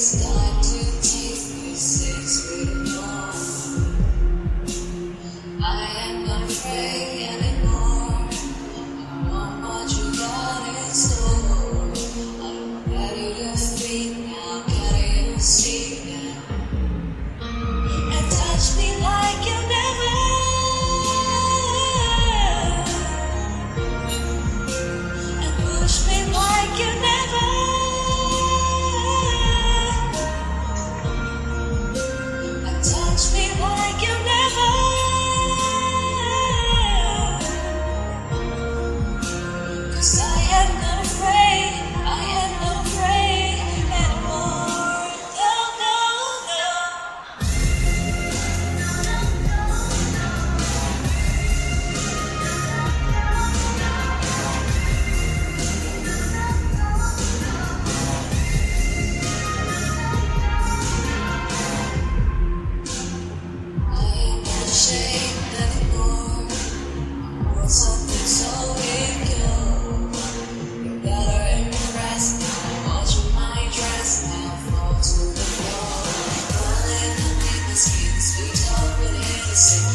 I am afraid. Stay.